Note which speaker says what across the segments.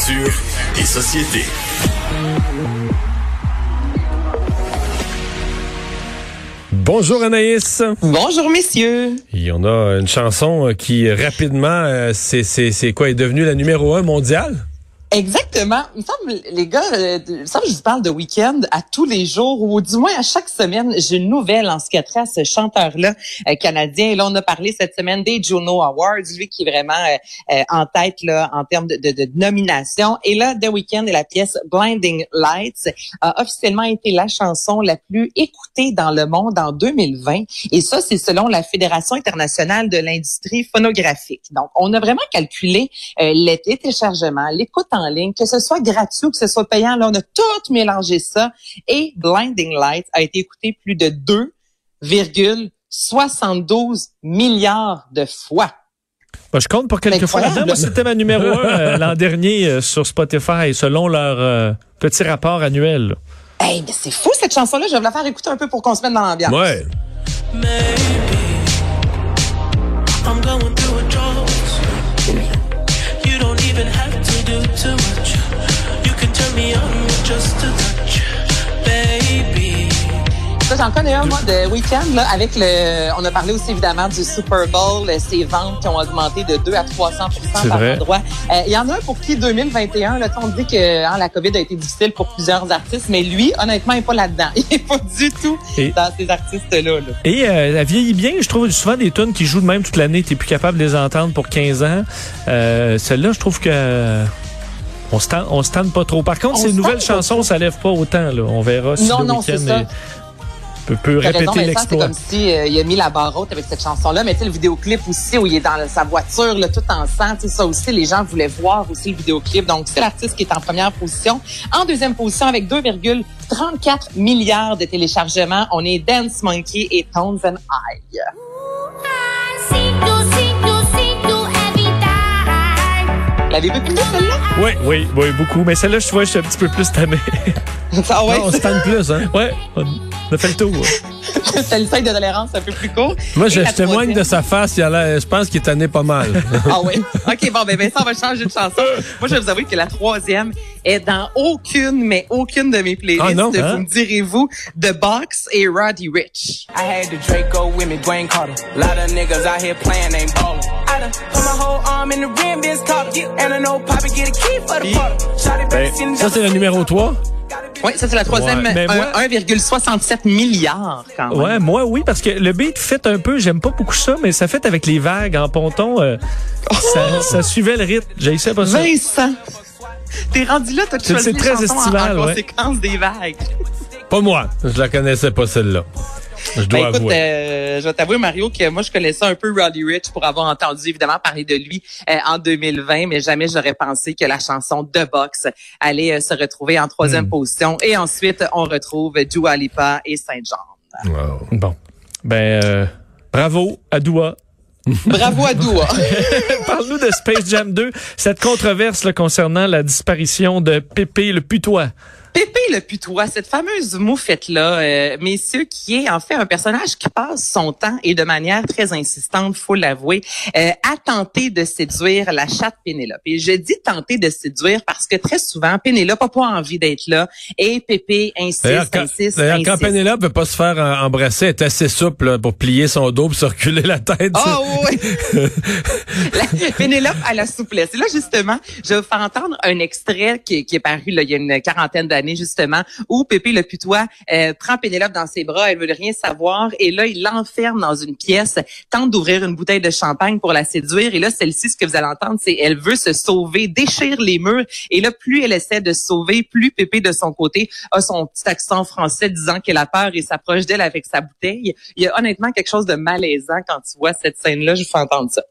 Speaker 1: Culture et société.
Speaker 2: Bonjour Anaïs.
Speaker 3: Bonjour messieurs.
Speaker 2: Il y en a une chanson qui rapidement, euh, c'est c'est quoi, est devenue la numéro un mondiale?
Speaker 3: Exactement. Il me semble, les gars, euh, il me semble que je vous parle de week-end à tous les jours, ou du moins à chaque semaine, j'ai une nouvelle en ce qui a trait à ce chanteur-là euh, canadien. Et là, on a parlé cette semaine des Juno Awards, lui qui est vraiment euh, euh, en tête là en termes de, de, de, nomination. Et là, The Weeknd et la pièce Blinding Lights a officiellement été la chanson la plus écoutée dans le monde en 2020. Et ça, c'est selon la Fédération internationale de l'industrie phonographique. Donc, on a vraiment calculé les téléchargements, l'écoute en ligne, que ce soit gratuit ou que ce soit payant. Là, on a tout mélangé ça. Et Blinding Lights a été écouté plus de 2,72 milliards de fois.
Speaker 2: je compte pour quelques fois. Moi, c'était ma numéro un euh, l'an dernier euh, sur Spotify, selon leur euh, petit rapport annuel.
Speaker 3: Hey, mais c'est fou cette chanson-là. Je vais la faire écouter un peu pour qu'on se mette dans l'ambiance.
Speaker 2: Ouais.
Speaker 3: Ça, j'en connais un, moi, de week-end, là, avec le, on a parlé aussi, évidemment, du Super Bowl, ces ventes qui ont augmenté de 2 à 300% par
Speaker 2: vrai.
Speaker 3: endroit. Euh, Il y en a un pour qui 2021, là, on dit que hein, la COVID a été difficile pour plusieurs artistes, mais lui, honnêtement, il n'est pas là-dedans. Il n'est pas du tout
Speaker 2: Et-
Speaker 3: dans ces artistes-là. là.
Speaker 2: Et euh, elle vieillit bien. Je trouve souvent des tunes qui jouent de même toute l'année. T'es plus capable de les entendre pour 15 ans. Euh, Celle-là, je trouve que on se tente, on se tente pas trop. Par contre,
Speaker 3: On
Speaker 2: ces nouvelles
Speaker 3: pas
Speaker 2: chansons, ça lève pas autant. Là. On verra si
Speaker 3: Non,
Speaker 2: le
Speaker 3: non, c'est
Speaker 2: week-end peut, peut répéter
Speaker 3: Vincent, c'est
Speaker 2: l'exploit.
Speaker 3: comme si euh, il a mis la barre haute avec cette chanson-là, mais tu sais, le vidéoclip aussi, où il est dans sa voiture, là, tout en sang, tu sais, ça aussi, les gens voulaient voir aussi le vidéoclip. Donc, c'est l'artiste qui est en première position. En deuxième position, avec 2,34 milliards de téléchargements, on est Dance Monkey et Tones and I. L'avez-vous écouté, celle-là?
Speaker 2: Oui, oui, oui, beaucoup. Mais celle-là, je vois, je suis un petit peu plus tanné.
Speaker 3: Ah ouais,
Speaker 4: Non, on se tente plus, hein?
Speaker 2: ouais, on a fait le tour.
Speaker 3: c'est le seuil de tolérance un peu plus court.
Speaker 4: Moi, je, témoigne de sa face. Il a l'air- je pense qu'il est tanné pas mal.
Speaker 3: Ah oui. OK, bon, ben Vincent, on va changer de chanson. Moi, je vais vous avouer que la troisième est dans aucune, mais aucune de mes playlists.
Speaker 4: Ah non, hein?
Speaker 3: Vous me direz-vous, The Box et Roddy Rich.
Speaker 5: I had the Draco with me, Dwayne Carter. Lot of niggas out here playing, ain't ballin'. I done put my whole arm in the rim, Vince Carter. And I know Poppy get a key for the party. Shot it back, seen
Speaker 4: Ça, c'est le numéro 3.
Speaker 3: Oui, ça, c'est la troisième.
Speaker 2: Ouais, mais
Speaker 3: un-
Speaker 2: moi-
Speaker 3: 1,67 milliards, quand même.
Speaker 2: Ouais, moi oui, parce que le beat fait un peu, j'aime pas beaucoup ça, mais ça fait avec les vagues en ponton, euh, ça, ça suivait le rythme. J'ai essayé pas ça.
Speaker 3: Vincent, t'es rendu là, t'as choisi
Speaker 2: très
Speaker 3: en-
Speaker 2: estival,
Speaker 3: en,
Speaker 2: ouais.
Speaker 3: conséquence des vagues.
Speaker 4: Pas moi. Je la connaissais pas, celle-là. Je dois
Speaker 3: Ben, écoute,
Speaker 4: avouer.
Speaker 3: euh, je vais t'avouer, Mario, que moi, je connaissais un peu Roddy Rich pour avoir entendu, évidemment, parler de lui euh, en 2020, mais jamais j'aurais pensé que la chanson The Box allait euh, se retrouver en troisième
Speaker 2: Hmm.
Speaker 3: position. Et ensuite, on retrouve Dua Lipa et Saint-Jean.
Speaker 4: Wow.
Speaker 2: Bon. Ben, euh, bravo à Doua.
Speaker 3: Bravo à Dua.
Speaker 2: Parle-nous de Space Jam 2, cette controverse là, concernant la disparition de Pépé le putois.
Speaker 3: Pépé le putois, cette fameuse moufette-là, euh, messieurs, qui est en fait un personnage qui passe son temps et de manière très insistante, faut l'avouer, euh, à tenter de séduire la chatte Pénélope. Et je dis tenter de séduire parce que très souvent, Pénélope n'a pas envie d'être là et Pépé insiste,
Speaker 4: quand,
Speaker 3: insiste,
Speaker 4: d'ailleurs, quand. Pénélope veut pas se faire euh, embrasser, elle est assez souple là, pour plier son dos, pour se reculer la tête.
Speaker 3: Ah oui. La- Pénélope à la souplesse. Et là, justement, je vais vous faire entendre un extrait qui, qui est paru là, il y a une quarantaine d'années, justement, où Pépé le putois euh, prend Pénélope dans ses bras, elle veut rien savoir, et là, il l'enferme dans une pièce, tente d'ouvrir une bouteille de champagne pour la séduire, et là, celle-ci, ce que vous allez entendre, c'est elle veut se sauver, déchire les murs, et là, plus elle essaie de se sauver, plus Pépé, de son côté, a son petit accent français disant qu'elle a peur et s'approche d'elle avec sa bouteille. Il y a honnêtement quelque chose de malaisant quand tu vois cette scène-là, je vous fais entendre ça.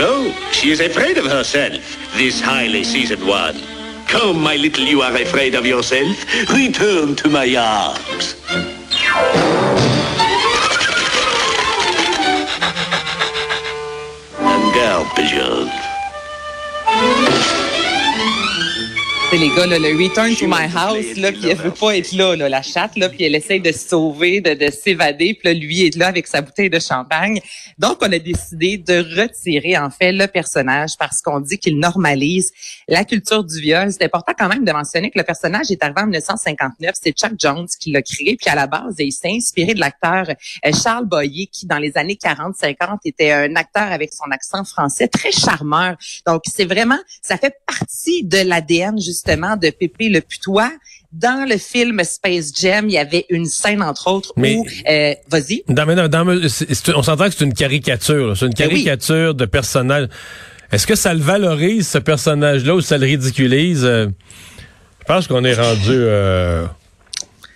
Speaker 6: So, she is afraid of herself, this highly seasoned one. Come, my little, you are afraid of yourself. Return to my arms. And girl pigeon.
Speaker 3: C'est les gars, là, le Return to my house, là, puis elle veut pas être là, là, la chatte, là, puis elle essaye de se sauver, de, de s'évader, puis là, lui est là avec sa bouteille de champagne. Donc, on a décidé de retirer, en fait, le personnage parce qu'on dit qu'il normalise la culture du viol. C'est important quand même de mentionner que le personnage est arrivé en 1959. C'est Chuck Jones qui l'a créé, puis à la base, il s'est inspiré de l'acteur euh, Charles Boyer, qui, dans les années 40-50, était un acteur avec son accent français très charmeur. Donc, c'est vraiment, ça fait partie de l'ADN, justement, de Pépé le Putois. Dans le film Space Jam, il y avait une scène, entre autres,
Speaker 4: Mais-
Speaker 3: où... Euh, Vas-y.
Speaker 4: C'est- on s'entend que c'est une caricature. là. C'est une
Speaker 3: Ben oui.
Speaker 4: caricature de personnage. Est-ce que ça le valorise, ce personnage-là, ou ça le ridiculise? Euh, je pense qu'on est rendu... euh,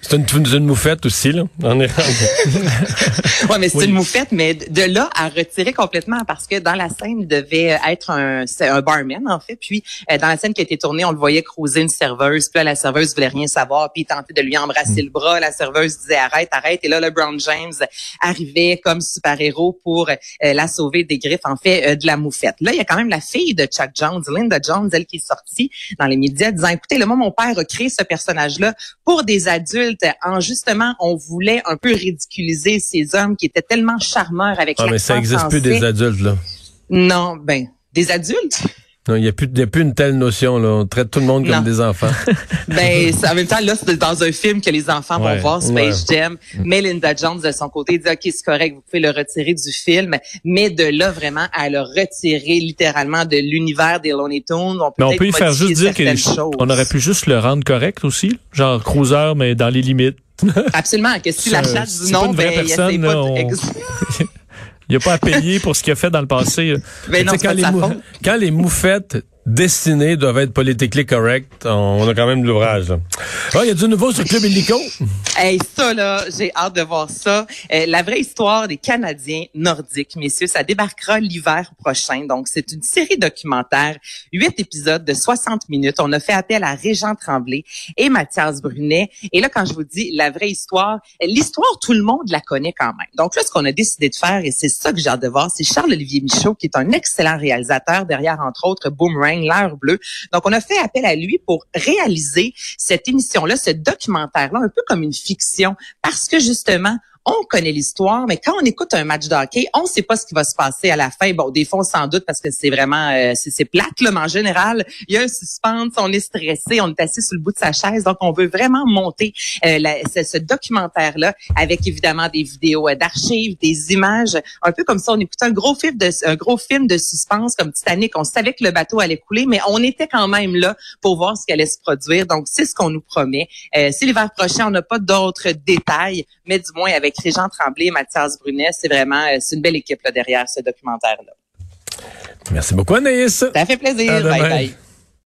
Speaker 4: c'est une, une, moufette aussi, là. On est.
Speaker 3: Ouais, mais c'est
Speaker 4: Oui.
Speaker 3: une moufette, mais de là à retirer complètement parce que dans la scène, il devait être un, un barman en fait. Puis euh, dans la scène qui a été tournée, on le voyait cruiser une serveuse. Puis là, la serveuse voulait rien savoir, puis il tentait de lui embrasser le bras. La serveuse disait arrête, arrête. Et là, LeBron James arrivait comme super héros pour euh, la sauver des griffes en fait euh, de la moufette. Là, il y a quand même la fille de Chuck Jones, Linda Jones, elle qui est sortie dans les médias disant écoutez, le moi mon père a créé ce personnage-là pour des adultes en justement on voulait un peu ridiculiser ces hommes qui étaient tellement charmeurs avec
Speaker 4: Ah, mais ça
Speaker 3: l'accent
Speaker 4: existe plus des adultes, là.
Speaker 3: Non, ben des adultes?
Speaker 4: Non, il n'y a, plus- il y a plus une telle notion, là. On traite tout le monde comme
Speaker 3: Non.
Speaker 4: des enfants.
Speaker 3: Ben c'est- en même temps là c'est dans un film que les enfants
Speaker 4: Ouais,
Speaker 3: vont voir Space
Speaker 4: ouais.
Speaker 3: Jam. Mais Linda Jones de son côté dit ok c'est correct vous pouvez le retirer du film, mais de là vraiment à le retirer littéralement de l'univers des Looney Tunes. On peut
Speaker 2: Mais on peut y faire juste dire qu'on
Speaker 3: choses.
Speaker 2: aurait pu juste le rendre correct aussi, genre cruiser, mais dans les limites.
Speaker 3: Absolument que si la chatte dit non ben il
Speaker 2: personne,
Speaker 3: essaie
Speaker 2: là,
Speaker 3: pas de-
Speaker 2: on- Il n'y a pas à payer pour ce qu'il a fait dans le passé.
Speaker 3: Ben non, pas
Speaker 4: les mou- quand les moufettes dessinées doivent être politiquement correctes, on a quand même de l'ouvrage. Ah, il y a du nouveau sur Club Illico?
Speaker 3: Hey, ça, là, j'ai hâte de voir ça. Euh, la vraie histoire des Canadiens nordiques, messieurs, ça débarquera l'hiver prochain. Donc, c'est une série documentaire, huit épisodes de 60 minutes. On a fait appel à Régent Tremblay et Mathias Brunet. Et là, quand je vous dis la vraie histoire, l'histoire, tout le monde la connaît quand même. Donc là, ce qu'on a décidé de faire, et c'est ça que j'ai hâte de voir, c'est Charles-Olivier Michaud, qui est un excellent réalisateur derrière, entre autres, Boomerang, Donc, on a fait appel à lui pour réaliser cette émission-là, ce documentaire-là, un peu comme une fiction, parce que justement, on connaît l'histoire, mais quand on écoute un match de hockey, on sait pas ce qui va se passer à la fin. Bon, des fois, s'en doute parce que c'est vraiment, euh, c'est c'est plate, là, mais en général, il y a un suspense, on est stressé, on est assis sur le bout de sa chaise, donc on veut vraiment monter euh, ce, ce documentaire-là avec évidemment des vidéos euh, d'archives, des images, un peu comme ça, on écoutait un gros film de, un gros film de suspense comme Titanic. On savait que le bateau allait couler, mais on était quand même là pour voir ce qui allait se produire. Donc, c'est ce qu'on nous promet. Euh, si l'hiver prochain, on n'a pas d'autres détails, mais du moins avec Régent Tremblay et Mathias Brunet, c'est vraiment, euh, c'est une belle équipe là, derrière ce documentaire-là.
Speaker 4: Merci beaucoup, Anaïs.
Speaker 3: Ça fait plaisir. Bye bye.